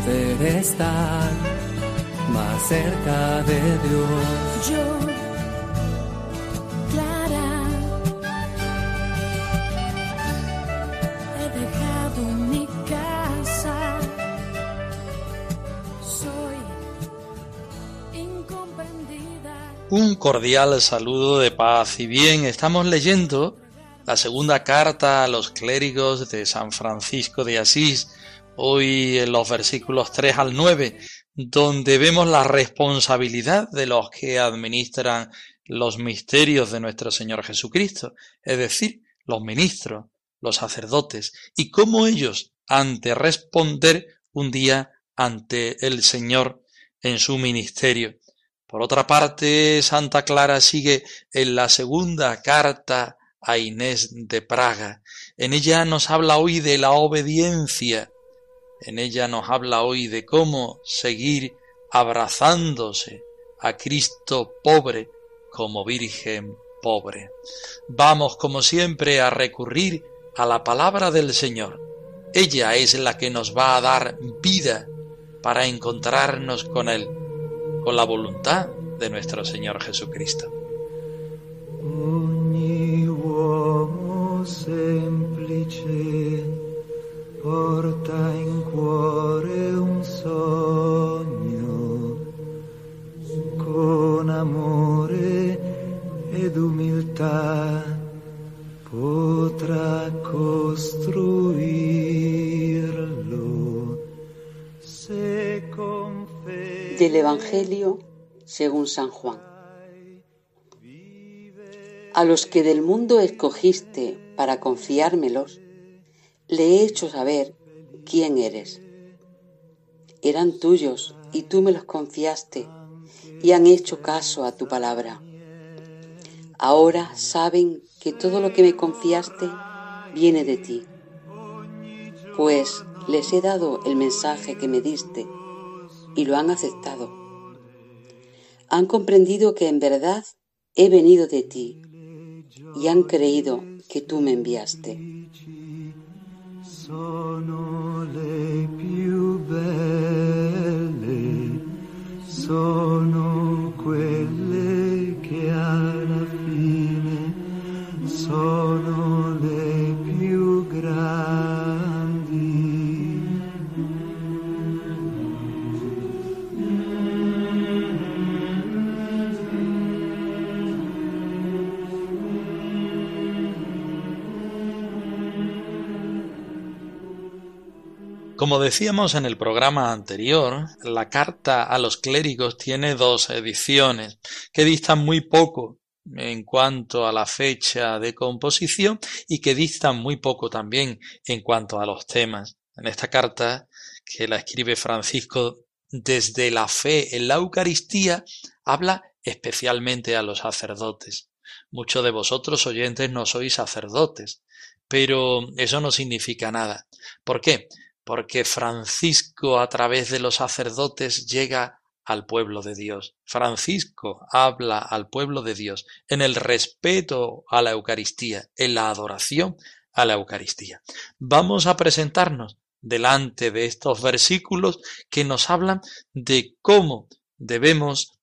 Poder estar más cerca de Dios. Yo, Clara, he dejado mi casa. Soy incomprendida. Un cordial saludo de paz y bien. Estamos leyendo la segunda carta a los clérigos de San Francisco de Asís, hoy en los versículos 3 al 9, donde vemos la responsabilidad de los que administran los misterios de nuestro Señor Jesucristo, es decir, los ministros, los sacerdotes, y cómo ellos han de responder un día ante el Señor en su ministerio. Por otra parte, Santa Clara sigue en la segunda carta a Inés de Praga. En ella nos habla hoy de la obediencia. En ella nos habla hoy de cómo seguir abrazándose a Cristo pobre como Virgen pobre. Vamos, como siempre, a recurrir a la palabra del Señor. Ella es la que nos va a dar vida para encontrarnos con Él, con la voluntad de nuestro Señor Jesucristo. Uomo semplice porta in cuore un sogno con amore ed umiltà potrà costruirlo se con Del Evangelio según San Juan. A los que del mundo escogiste para confiármelos, le he hecho saber quién eres. Eran tuyos y tú me los confiaste y han hecho caso a tu palabra. Ahora saben que todo lo que me confiaste viene de ti, pues les he dado el mensaje que me diste y lo han aceptado. Han comprendido que en verdad he venido de ti y han creído que tú me enviaste. Sono le più belle, sono quelle Como decíamos en el programa anterior, la carta a los clérigos tiene dos ediciones que distan muy poco en cuanto a la fecha de composición y que distan muy poco también en cuanto a los temas. En esta carta, que la escribe Francisco desde la fe en la Eucaristía, habla especialmente a los sacerdotes. Muchos de vosotros oyentes no sois sacerdotes, pero eso no significa nada. ¿Por qué? Porque Francisco a través de los sacerdotes llega al pueblo de Dios. Francisco habla al pueblo de Dios en el respeto a la Eucaristía, en la adoración a la Eucaristía. Vamos a presentarnos delante de estos versículos que nos hablan de cómo debemos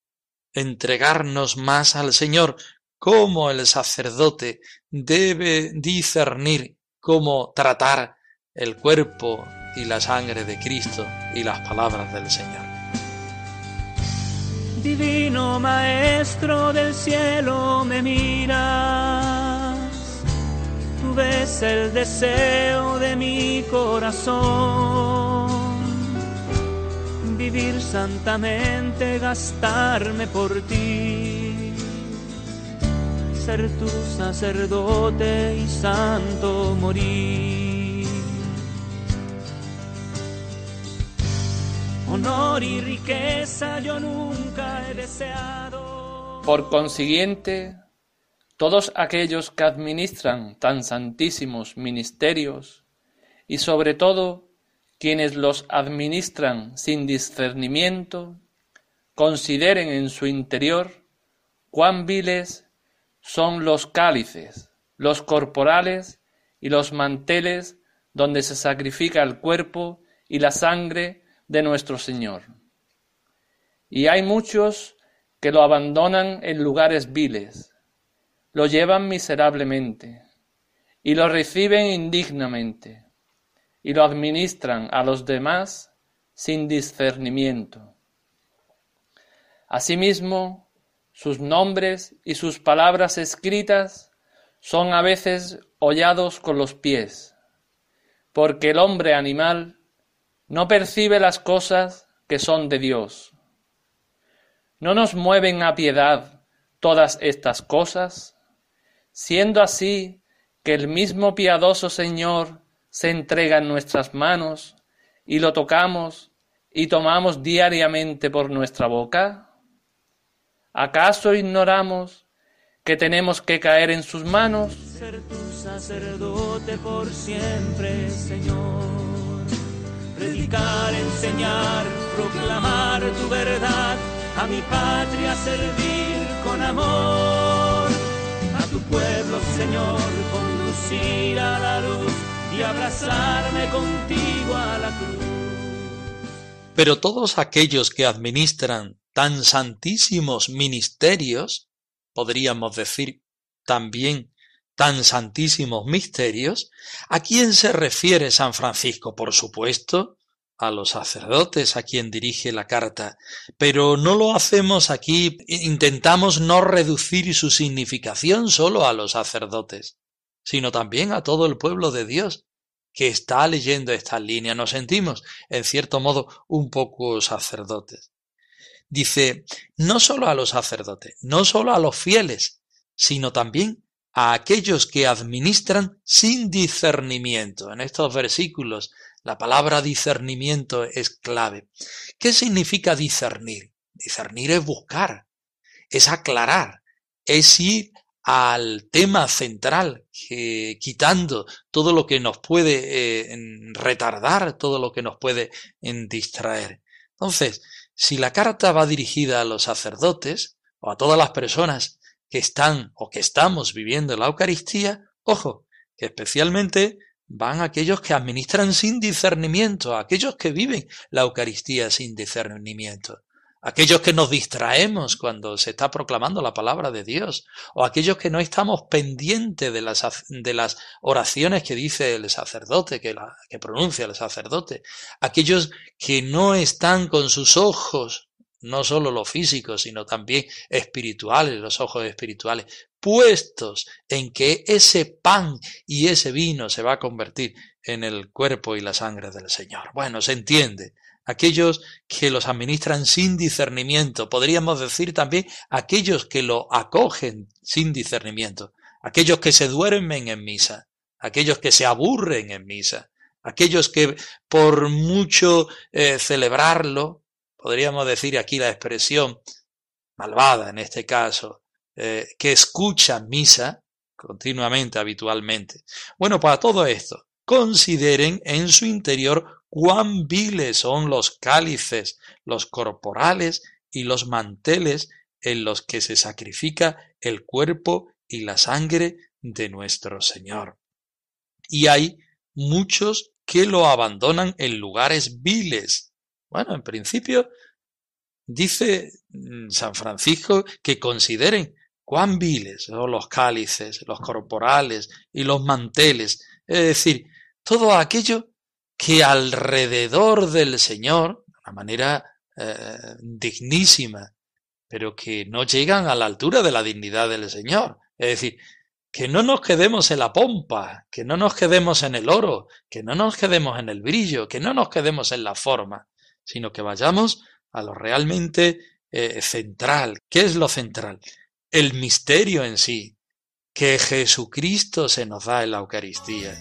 entregarnos más al Señor, cómo el sacerdote debe discernir cómo tratar el cuerpo y la sangre de Cristo y las palabras del Señor. Divino Maestro del cielo me miras, tú ves el deseo de mi corazón, vivir santamente, gastarme por ti, ser tu sacerdote y santo morir. Honor y riqueza yo nunca he deseado. Por consiguiente, todos aquellos que administran tan santísimos ministerios y sobre todo quienes los administran sin discernimiento, consideren en su interior cuán viles son los cálices, los corporales y los manteles donde se sacrifica el cuerpo y la sangre de nuestro Señor. Y hay muchos que lo abandonan en lugares viles, lo llevan miserablemente, y lo reciben indignamente, y lo administran a los demás sin discernimiento. Asimismo, sus nombres y sus palabras escritas son a veces hollados con los pies, porque el hombre animal no percibe las cosas que son de Dios. ¿No nos mueven a piedad todas estas cosas? Siendo así que el mismo piadoso Señor se entrega en nuestras manos y lo tocamos y tomamos diariamente por nuestra boca? ¿Acaso ignoramos que tenemos que caer en sus manos? Ser tu sacerdote por siempre, Señor predicar, enseñar, proclamar tu verdad, a mi patria servir con amor, a tu pueblo, Señor, conducir a la luz y abrazarme contigo a la cruz. Pero todos aquellos que administran tan santísimos ministerios, podríamos decir también tan santísimos misterios, ¿a quién se refiere San Francisco? Por supuesto, a los sacerdotes a quien dirige la carta, pero no lo hacemos aquí, intentamos no reducir su significación solo a los sacerdotes, sino también a todo el pueblo de Dios que está leyendo esta línea. Nos sentimos, en cierto modo, un poco sacerdotes. Dice, no solo a los sacerdotes, no solo a los fieles, sino también a aquellos que administran sin discernimiento. En estos versículos la palabra discernimiento es clave. ¿Qué significa discernir? Discernir es buscar, es aclarar, es ir al tema central, quitando todo lo que nos puede eh, retardar, todo lo que nos puede distraer. Entonces, si la carta va dirigida a los sacerdotes o a todas las personas que están o que estamos viviendo la Eucaristía, ojo, que especialmente van aquellos que administran sin discernimiento, aquellos que viven la Eucaristía sin discernimiento, aquellos que nos distraemos cuando se está proclamando la palabra de Dios, o aquellos que no estamos pendientes de las, oraciones que dice el sacerdote, que, que pronuncia el sacerdote, aquellos que no están con sus ojos no solo los físicos, sino también espirituales, los ojos espirituales, puestos en que ese pan y ese vino se va a convertir en el cuerpo y la sangre del Señor. Bueno, se entiende. Aquellos que los administran sin discernimiento, podríamos decir también aquellos que lo acogen sin discernimiento, aquellos que se duermen en misa, aquellos que se aburren en misa, aquellos que por mucho eh, celebrarlo, podríamos decir aquí la expresión malvada en este caso, eh, que escuchan misa continuamente, habitualmente. Bueno, para todo esto, consideren en su interior cuán viles son los cálices, los corporales y los manteles en los que se sacrifica el cuerpo y la sangre de nuestro Señor. Y hay muchos que lo abandonan en lugares viles, bueno, en principio dice mm, San Francisco que consideren cuán viles son los cálices, los corporales y los manteles, es decir, todo aquello que alrededor del Señor, de una manera eh, dignísima, pero que no llegan a la altura de la dignidad del Señor. Es decir, que no nos quedemos en la pompa, que no nos quedemos en el oro, que no nos quedemos en el brillo, que no nos quedemos en la forma, sino que vayamos a lo realmente eh, central. ¿Qué es lo central? El misterio en sí, que Jesucristo se nos da en la Eucaristía.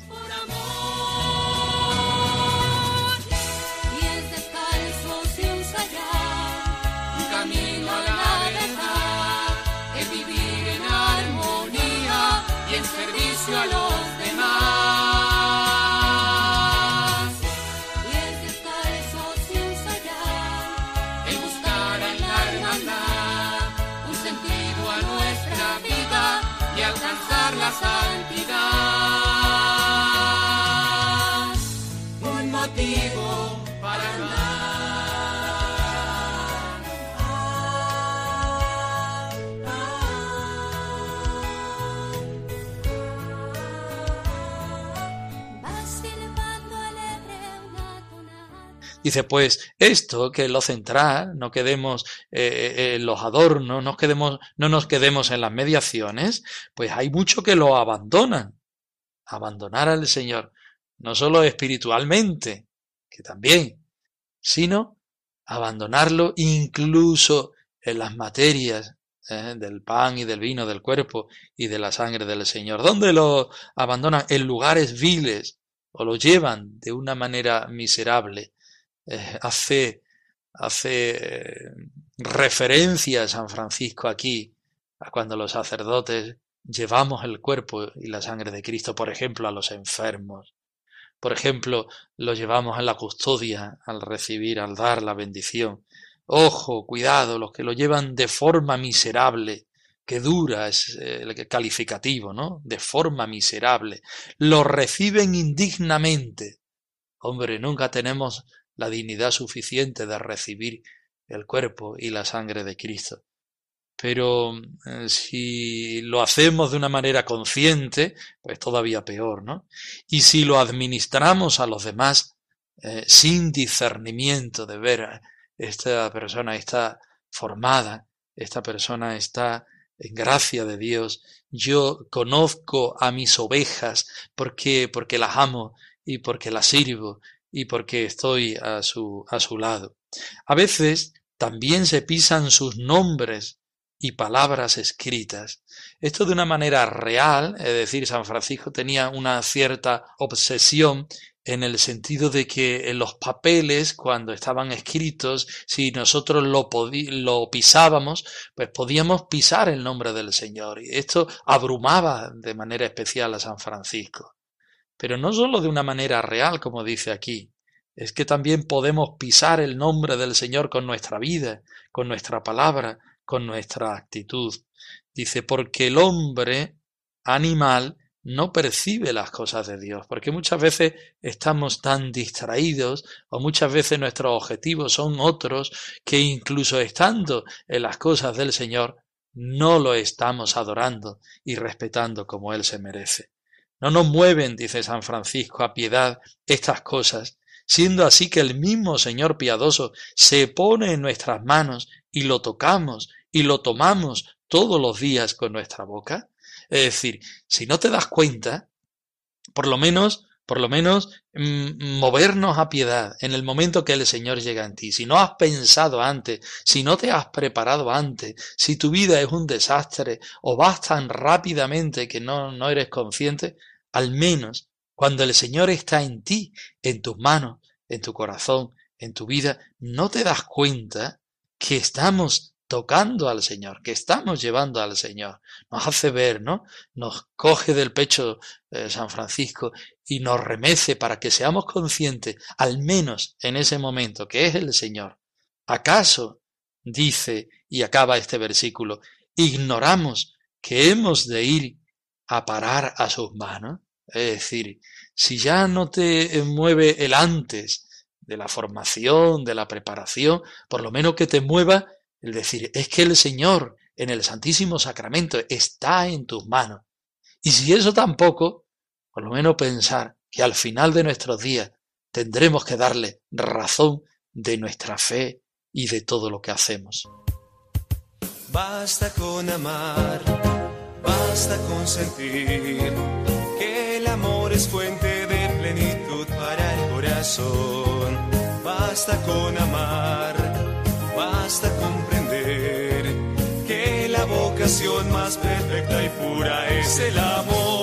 Dice, pues esto que lo central, no quedemos eh, eh, los adornos, no, quedemos, no nos quedemos en las mediaciones, pues hay mucho que lo abandonan. Abandonar al Señor, no solo espiritualmente, que también, sino abandonarlo incluso en las materias eh, del pan y del vino, del cuerpo y de la sangre del Señor. ¿Dónde lo abandonan? En lugares viles o lo llevan de una manera miserable eh, hace, hace eh, referencia a San Francisco aquí, a cuando los sacerdotes llevamos el cuerpo y la sangre de Cristo, por ejemplo, a los enfermos. Por ejemplo, lo llevamos en la custodia al recibir, al dar la bendición. Ojo, cuidado, los que lo llevan de forma miserable, que dura es eh, el calificativo, ¿no? De forma miserable. Lo reciben indignamente. Hombre, nunca tenemos la dignidad suficiente de recibir el cuerpo y la sangre de Cristo. Pero eh, si lo hacemos de una manera consciente, pues todavía peor, ¿no? Y si lo administramos a los demás eh, sin discernimiento de ver, esta persona está formada, esta persona está en gracia de Dios, yo conozco a mis ovejas porque, porque las amo y porque las sirvo y porque estoy a su, a su lado. A veces también se pisan sus nombres y palabras escritas. Esto de una manera real, es decir, San Francisco tenía una cierta obsesión en el sentido de que en los papeles, cuando estaban escritos, si nosotros lo, lo pisábamos, pues podíamos pisar el nombre del Señor. Y esto abrumaba de manera especial a San Francisco. Pero no solo de una manera real, como dice aquí, es que también podemos pisar el nombre del Señor con nuestra vida, con nuestra palabra, con nuestra actitud. Dice, porque el hombre animal no percibe las cosas de Dios, porque muchas veces estamos tan distraídos o muchas veces nuestros objetivos son otros que incluso estando en las cosas del Señor no lo estamos adorando y respetando como Él se merece. No nos mueven, dice San Francisco, a piedad estas cosas, siendo así que el mismo Señor piadoso se pone en nuestras manos y lo tocamos y lo tomamos todos los días con nuestra boca. Es decir, si no te das cuenta, por lo menos, por lo menos, mmm, movernos a piedad en el momento que el Señor llega en ti. Si no has pensado antes, si no te has preparado antes, si tu vida es un desastre o vas tan rápidamente que no, no eres consciente, al menos cuando el Señor está en ti, en tus manos, en tu corazón, en tu vida, no te das cuenta que estamos tocando al Señor, que estamos llevando al Señor. Nos hace ver, ¿no? Nos coge del pecho eh, San Francisco y nos remece para que seamos conscientes, al menos en ese momento, que es el Señor. ¿Acaso, dice y acaba este versículo, ignoramos que hemos de ir a parar a sus manos? Es decir, si ya no te mueve el antes de la formación, de la preparación, por lo menos que te mueva el decir, es que el Señor en el Santísimo Sacramento está en tus manos. Y si eso tampoco, por lo menos pensar que al final de nuestros días tendremos que darle razón de nuestra fe y de todo lo que hacemos. Basta con amar, basta con sentir que el amor es fuente de plenitud para el corazón. Basta con amar, basta comprender que la boca relación más perfecta y pura es el amor.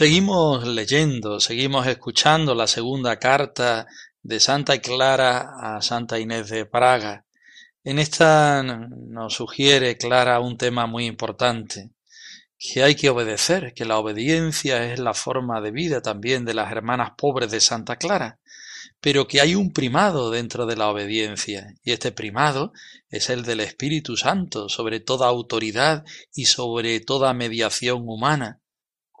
Seguimos leyendo, seguimos escuchando la segunda carta de Santa Clara a Santa Inés de Praga. En esta nos sugiere Clara un tema muy importante, que hay que obedecer, que la obediencia es la forma de vida también de las hermanas pobres de Santa Clara, pero que hay un primado dentro de la obediencia, y este primado es el del Espíritu Santo sobre toda autoridad y sobre toda mediación humana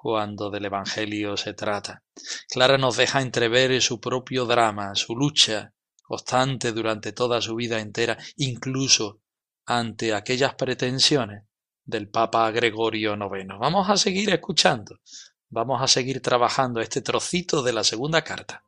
cuando del Evangelio se trata. Clara nos deja entrever su propio drama, su lucha constante durante toda su vida entera, incluso ante aquellas pretensiones del Papa Gregorio IX. Vamos a seguir escuchando, vamos a seguir trabajando este trocito de la segunda carta.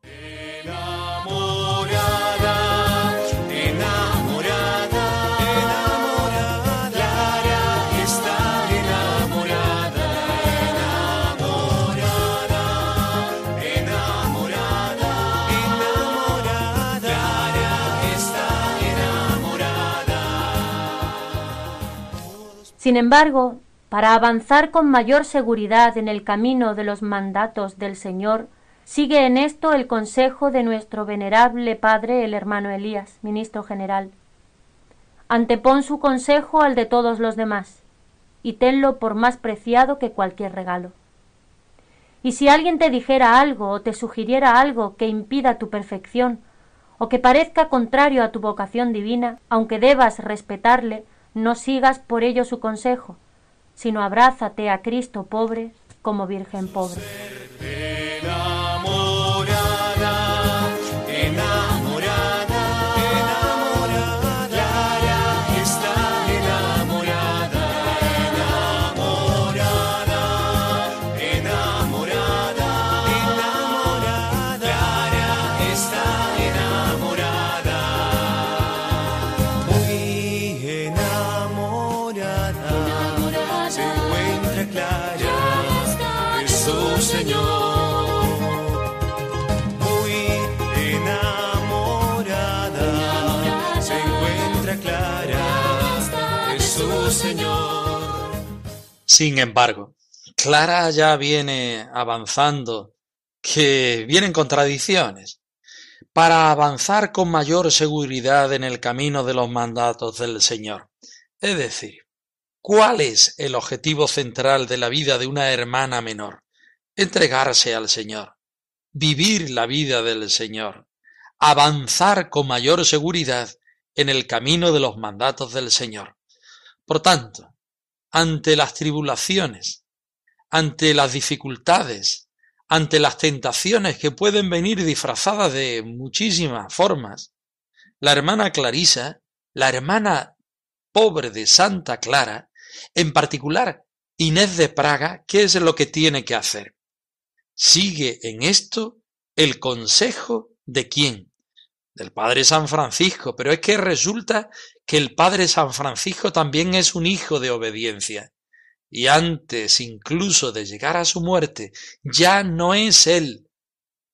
Sin embargo, para avanzar con mayor seguridad en el camino de los mandatos del Señor, sigue en esto el consejo de nuestro venerable padre el hermano Elías, ministro general. Antepon su consejo al de todos los demás, y tenlo por más preciado que cualquier regalo. Y si alguien te dijera algo o te sugiriera algo que impida tu perfección, o que parezca contrario a tu vocación divina, aunque debas respetarle, no sigas por ello su consejo, sino abrázate a Cristo pobre como Virgen pobre. Sin embargo, Clara ya viene avanzando, que vienen contradicciones. Para avanzar con mayor seguridad en el camino de los mandatos del Señor. Es decir, ¿cuál es el objetivo central de la vida de una hermana menor? Entregarse al Señor, vivir la vida del Señor, avanzar con mayor seguridad en el camino de los mandatos del Señor. Por tanto, ante las tribulaciones, ante las dificultades, ante las tentaciones que pueden venir disfrazadas de muchísimas formas, la hermana Clarisa, la hermana pobre de Santa Clara, en particular Inés de Praga, ¿qué es lo que tiene que hacer? Sigue en esto el consejo de quién? Del Padre San Francisco, pero es que resulta que el Padre San Francisco también es un hijo de obediencia. Y antes incluso de llegar a su muerte, ya no es él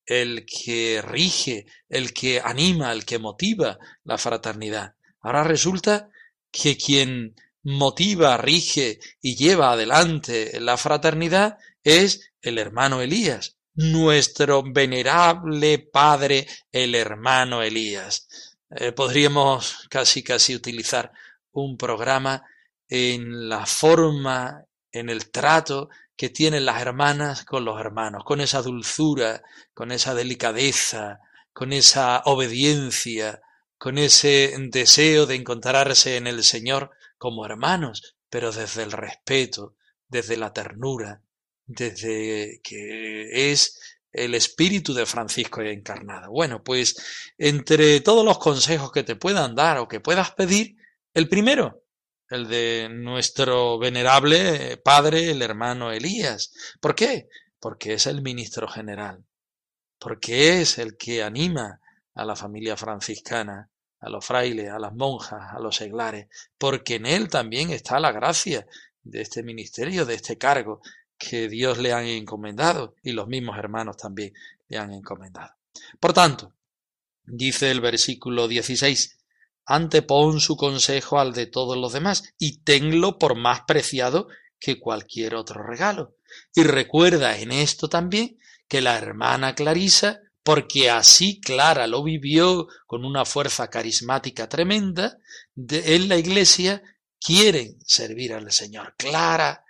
el que rige, el que anima, el que motiva la fraternidad. Ahora resulta que quien motiva, rige y lleva adelante la fraternidad es el hermano Elías, nuestro venerable padre, el hermano Elías. Eh, podríamos casi casi utilizar un programa en la forma, en el trato que tienen las hermanas con los hermanos, con esa dulzura, con esa delicadeza, con esa obediencia, con ese deseo de encontrarse en el Señor como hermanos, pero desde el respeto, desde la ternura, desde que es el espíritu de Francisco encarnado. Bueno, pues entre todos los consejos que te puedan dar o que puedas pedir, el primero, el de nuestro venerable padre, el hermano Elías. ¿Por qué? Porque es el ministro general. porque es el que anima a la familia franciscana, a los frailes, a las monjas, a los seglares, porque en él también está la gracia de este ministerio, de este cargo que Dios le han encomendado y los mismos hermanos también le han encomendado. Por tanto, dice el versículo 16, antepon su consejo al de todos los demás y tenlo por más preciado que cualquier otro regalo. Y recuerda en esto también que la hermana Clarisa, porque así Clara lo vivió con una fuerza carismática tremenda, en la iglesia quieren servir al Señor. Clara,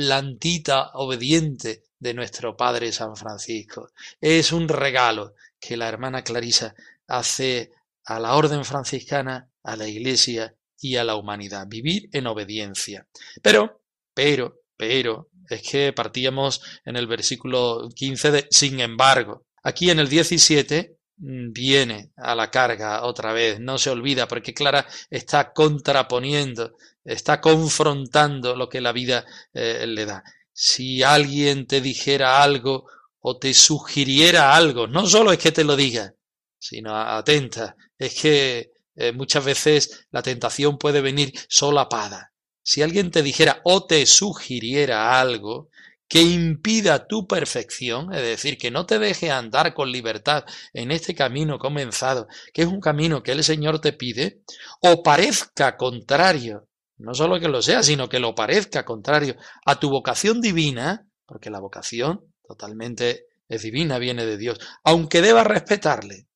plantita obediente de nuestro Padre San Francisco. Es un regalo que la hermana Clarisa hace a la orden franciscana, a la iglesia y a la humanidad. Vivir en obediencia. Pero, pero, pero, es que partíamos en el versículo 15 de sin embargo. Aquí en el 17 mm, viene a la carga otra vez, no se olvida, porque Clara está contraponiendo, está confrontando lo que la vida eh, le da. Si alguien te dijera algo o te sugiriera algo, no solo es que te lo diga, sino atenta, es que eh, muchas veces la tentación puede venir solapada. Si alguien te dijera o te sugiriera algo que impida tu perfección, es decir, que no te deje andar con libertad en este camino comenzado, que es un camino que el Señor te pide, o parezca contrario, no solo que lo sea, sino que lo parezca contrario a tu vocación divina, porque la vocación totalmente es divina, viene de Dios, aunque debas respetarle,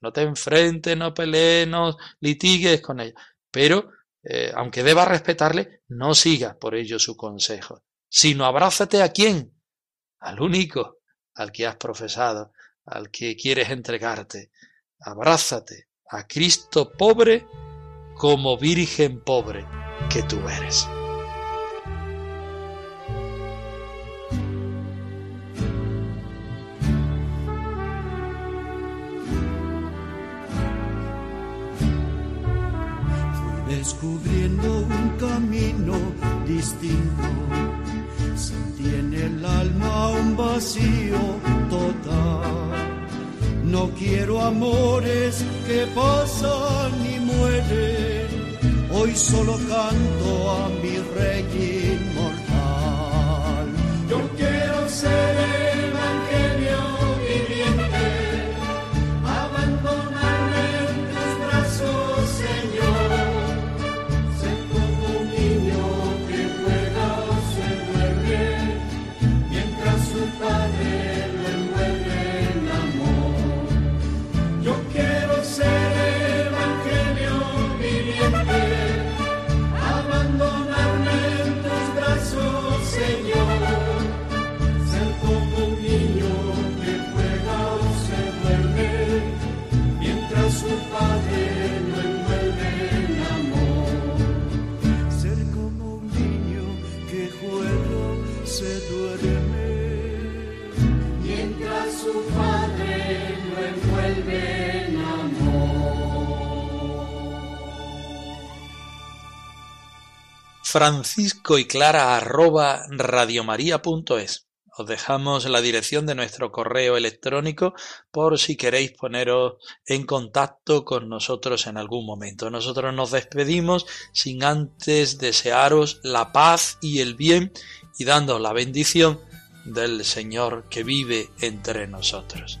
no te enfrentes, no pelees, no litigues con ella. Pero, eh, aunque debas respetarle, no sigas por ello su consejo, sino abrázate a quién? Al único, al que has profesado, al que quieres entregarte. Abrázate a Cristo pobre como virgen pobre que tú eres. descubriendo un camino distinto. Sentí en el alma un vacío total. No quiero amores que pasan y mueren. Hoy solo canto a mi rey inmortal. Yo quiero ser francisco y clara arroba radiomaria.es. Os dejamos la dirección de nuestro correo electrónico por si queréis poneros en contacto con nosotros en algún momento. Nosotros nos despedimos sin antes desearos la paz y el bien y dando la bendición del Señor que vive entre nosotros.